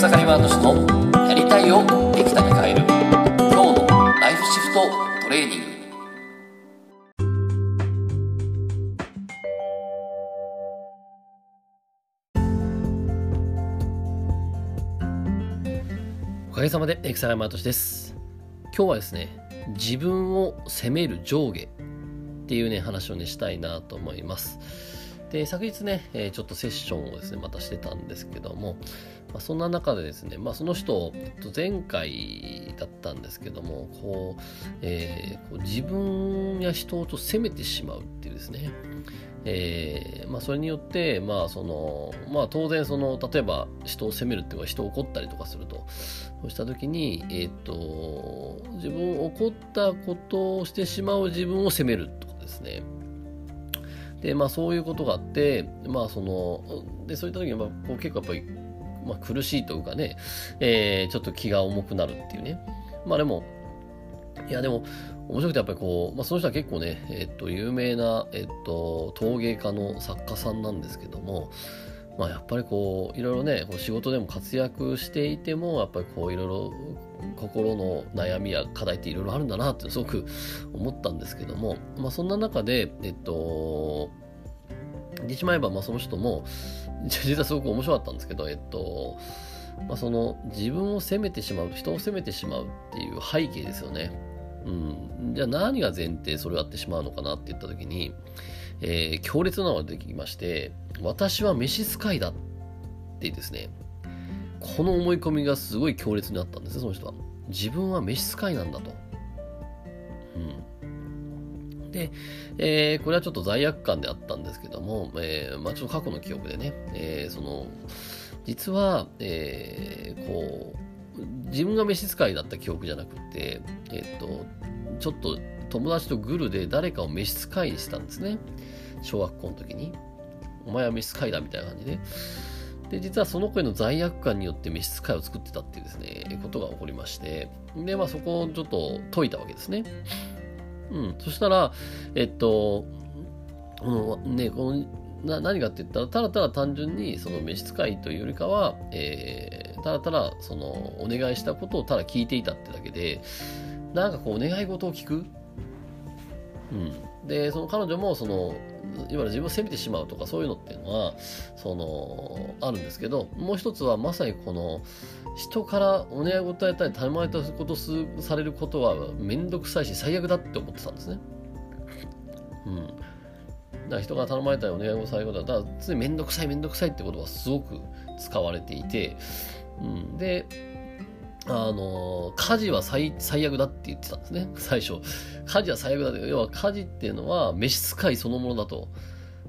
草刈ワード氏のやりたいをできたに変える今日のライフシフトトレーニング。おかげさまで草刈ワード氏です。今日はですね自分を責める上下っていうね話をねしたいなと思います。で、昨日ね、え、ちょっとセッションをですね、またしてたんですけども、まあ、そんな中でですね、まあ、その人、前回だったんですけども、こう、えー、こう自分や人をと責めてしまうっていうですね、えーまあ、それによって、まあそのまあ、当然その、例えば人を責めるっていうか、人を怒ったりとかすると、そうしたときに、えっ、と、自分を怒ったことをしてしまう自分を責めるとかですね、で、まあそういうことがあって、まあその、で、そういった時に、まあ、こう結構やっぱり、まあ苦しいというかね、えー、ちょっと気が重くなるっていうね。まあでも、いやでも、面白くてやっぱりこう、まあその人は結構ね、えっと、有名な、えっと、陶芸家の作家さんなんですけども、まあやっぱりこう、いろいろね、こう仕事でも活躍していても、やっぱりこう、いろいろ心の悩みや課題っていろいろあるんだなってすごく思ったんですけども、まあ、そんな中で、えっと、言ってしまえば、まあ、その人も、実はすごく面白かったんですけど、えっと、まあ、その自分を責めてしまう、人を責めてしまうっていう背景ですよね。うん、じゃあ何が前提それをやってしまうのかなって言った時に、えー、強烈なのが出てきまして、私は召使いだってですね、この思い込みがすごい強烈になったんですね、その人は。自分は召使いなんだと。うん。で、えー、これはちょっと罪悪感であったんですけども、えー、まあちょっと過去の記憶でね、えー、その、実は、えー、こう、自分が召使いだった記憶じゃなくて、えっ、と、ちょっと友達とグルで誰かを召使いにしたんですね。小学校の時に。お前は召使いだみたいな感じで。で、実はその子への罪悪感によって召使いを作ってたっていうですね、ことが起こりまして、で、まあそこをちょっと解いたわけですね。うん。そしたら、えっと、このね、このな何かって言ったら、ただただ単純にその召使いというよりかは、えー、ただただそのお願いしたことをただ聞いていたってだけで、なんかこうお願い事を聞く。うん。で、その彼女もそのいわゆる自分を責めてしまうとかそういうのっていうのはそのあるんですけどもう一つはまさにこの人からお願い事やったり頼まれたことされることは面倒くさいし最悪だって思ってたんですね。うん。だから人が頼まれたりお願いをされることは、だから常に面倒くさい面倒くさいってことはすごく使われていて、うん、で、あの、家事は最最悪だって言ってたんですね、最初。家事は最悪だって、要は家事っていうのは召使いそのものだと。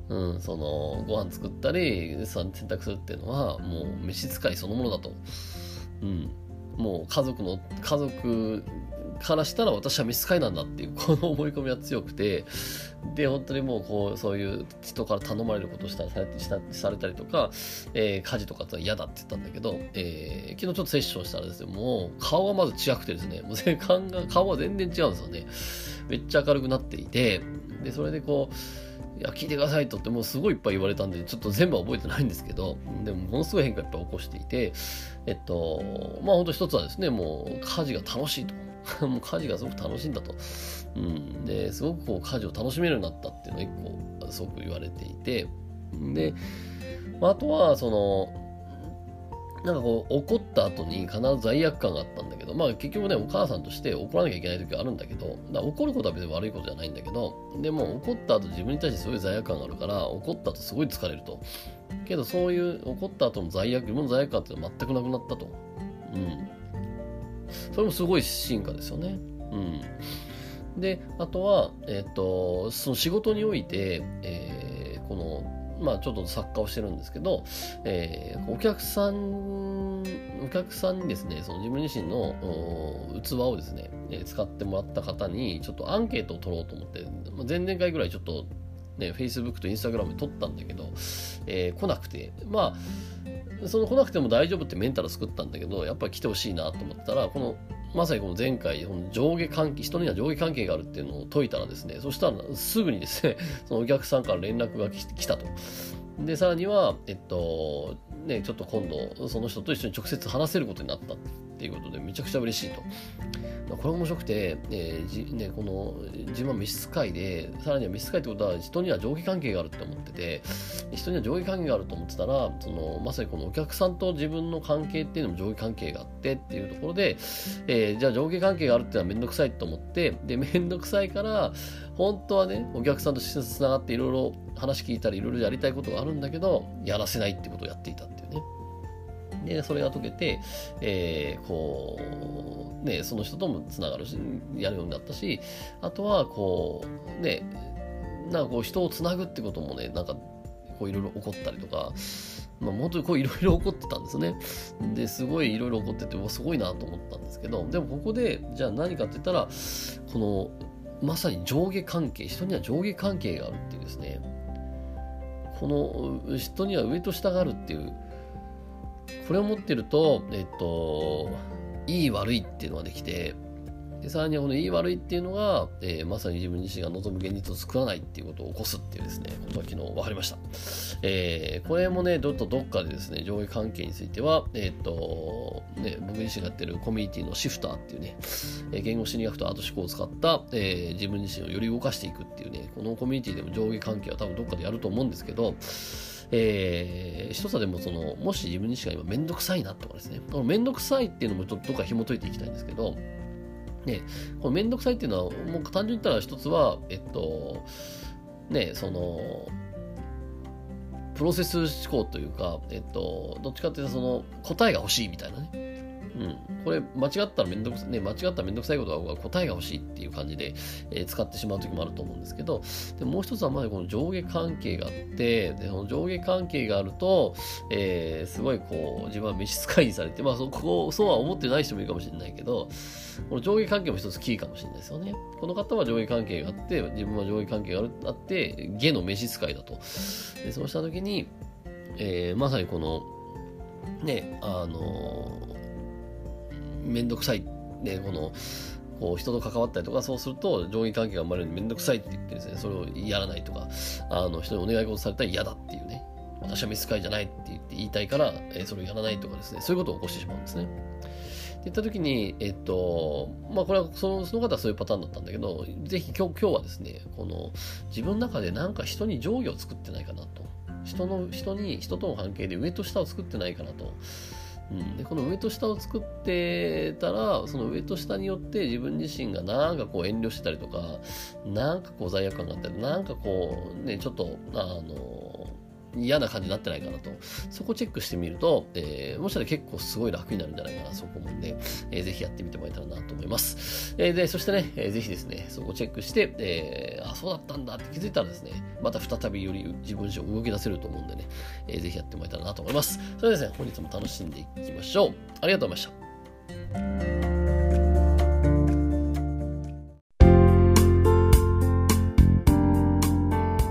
うん、その、ご飯作ったり、洗濯するっていうのは、もう召使いそのものだと。うん。もう家族の、家族からしたら私は召使いなんだっていう、この思い込みは強くて、で、本当にもうこう、そういう人から頼まれることをしたされしたされたりとか、えー、家事とかって嫌だって言ったんだけど、えー、昨日ちょっとセッションしたらですね、もう顔がまず違くてですね、もう顔が顔は全然違うんですよね。めっちゃ明るくなっていて、で、それでこう、いや、聞いてくださいとってもうすごいいっぱい言われたんで、ちょっと全部は覚えてないんですけど、でもものすごい変化やっぱ起こしていて、えっと、まあ本当一つはですね、もう家事が楽しいと。もう家事がすごく楽しいんだと。うん。で、すごくこう家事を楽しめるようになったっていうのが一個、すごく言われていて、で、あとは、その、なんかこう、怒った後に必ず罪悪感があったんだけど、まあ結局ね、お母さんとして怒らなきゃいけない時はあるんだけど、怒ることは別に悪いことじゃないんだけど、でも怒った後自分に対してすごい罪悪感があるから、怒った後すごい疲れると。けどそういう怒った後の罪悪、自分の罪悪感っていうのは全くなくなったと。うん。それもすごい進化ですよね。うん。で、あとは、えっ、ー、と、その仕事において、えー、この、まあちょっと作家をしてるんですけど、えー、お客さん、お客さんにですね、その自分自身の器をですね、えー、使ってもらった方に、ちょっとアンケートを取ろうと思って、まあ、前々回ぐらいちょっとね、Facebook と Instagram で撮ったんだけど、えー、来なくて、まあ、その来なくても大丈夫ってメンタル作ったんだけど、やっぱり来てほしいなと思ったら、この、まさにこの前回、この上下関係、人には上下関係があるっていうのを解いたらですね、そしたらすぐにですね、そのお客さんから連絡が来たと。で、さらには、えっと、ね、ちょっと今度その人と一緒に直接話せることになったっていうことでめちゃくちゃ嬉しいと。これ面白くて、えーじね、この自分は召使いでさらには召使いってことは人には上下関係があるって思ってて人には上下関係があると思ってたらそのまさにこのお客さんと自分の関係っていうのも上下関係があってっていうところで、えー、じゃあ上下関係があるっていうのは面倒くさいと思ってで面倒くさいから本当はねお客さんとつながっていろいろ話聞いたりいろいろやりたいことがあるんだけどやらせないってことをやっていたっていうね。で、それが解けて、えー、こう、ね、その人ともつながるし、やるようになったし、あとは、こう、ね、なんかこう人をつなぐってこともね、なんか、こういろいろ起こったりとか、まあ、本当にこういろいろ起こってたんですね。で、すごいいろいろ起こってて、すごいなと思ったんですけど、でもここで、じゃあ何かって言ったら、この、まさに上下関係、人には上下関係があるっていうですね、この人には上と下があるっていう、これを持ってると、えっと、いい悪いっていうのができて、でさらにこのいい悪いっていうのが、えー、まさに自分自身が望む現実を作らないっていうことを起こすっていうですね、ことが昨日分かりました。えー、これもね、どっとどっかでですね、上下関係については、えっ、と、ね、僕自身がやってるコミュニティのシフターっていうね、え言語心理学とアート思考を使った、えー、自分自身をより動かしていくっていうね、このコミュニティでも上下関係は多分どっかでやると思うんですけど、えー、一つでもその、もし自分自身が今めんどくさいなとかですね、このめんどくさいっていうのもちょっとどっか紐解いていきたいんですけど、ね、このめんどくさいっていうのは、もう単純に言ったら一つは、えっと、ね、その、プロセス思考というか、えっと、どっちかっていうとその答えが欲しいみたいなね。うん。これ、間違ったらめんどくさい、ね、間違ったらめんどくさいことが答えが欲しいっていう感じで、えー、使ってしまう時もあると思うんですけど、でもう一つはまだこの上下関係があって、でその上下関係があると、えー、すごいこう、自分は召使いにされて、まあそこ、そうは思ってない人もいるかもしれないけど、この上下関係も一つキーかもしれないですよね。この方は上下関係があって、自分は上下関係があって、下の召使いだと。でそうした時に、えー、まさにこの、ね、あのめんどくさい、ね、この、こう人と関わったりとか、そうすると上下関係が生まれるのでめんどくさいって言ってですね、それをやらないとか、あの人にお願い事されたら嫌だっていうね、私は召使いじゃないって言って言いたいから、えー、それをやらないとかですね、そういうことを起こしてしまうんですね。って言った時に、えっと、まあこれはそのその方はそういうパターンだったんだけど、ぜひ今日今日はですね、この自分の中でなんか人に上下を作ってないかなと。人の、人に、人との関係で上と下を作ってないかなと。うん、でこの上と下を作ってたらその上と下によって自分自身がなんかこう遠慮してたりとかなんかこう罪悪感があったりなんかこうねちょっとあの嫌な感じになってないかなと。そこチェックしてみると、えー、もしかしたら結構すごい楽になるんじゃないかな、そこ思うんで、えー、ぜひやってみてもらえたらなと思います。えー、で、そしてね、えー、ぜひですね、そこチェックして、えー、あ、そうだったんだって気づいたらですね、また再びより自分自身を動き出せると思うんでね、えー、ぜひやってもらえたらなと思います。それではですね、本日も楽しんでいきましょう。ありがとうございました。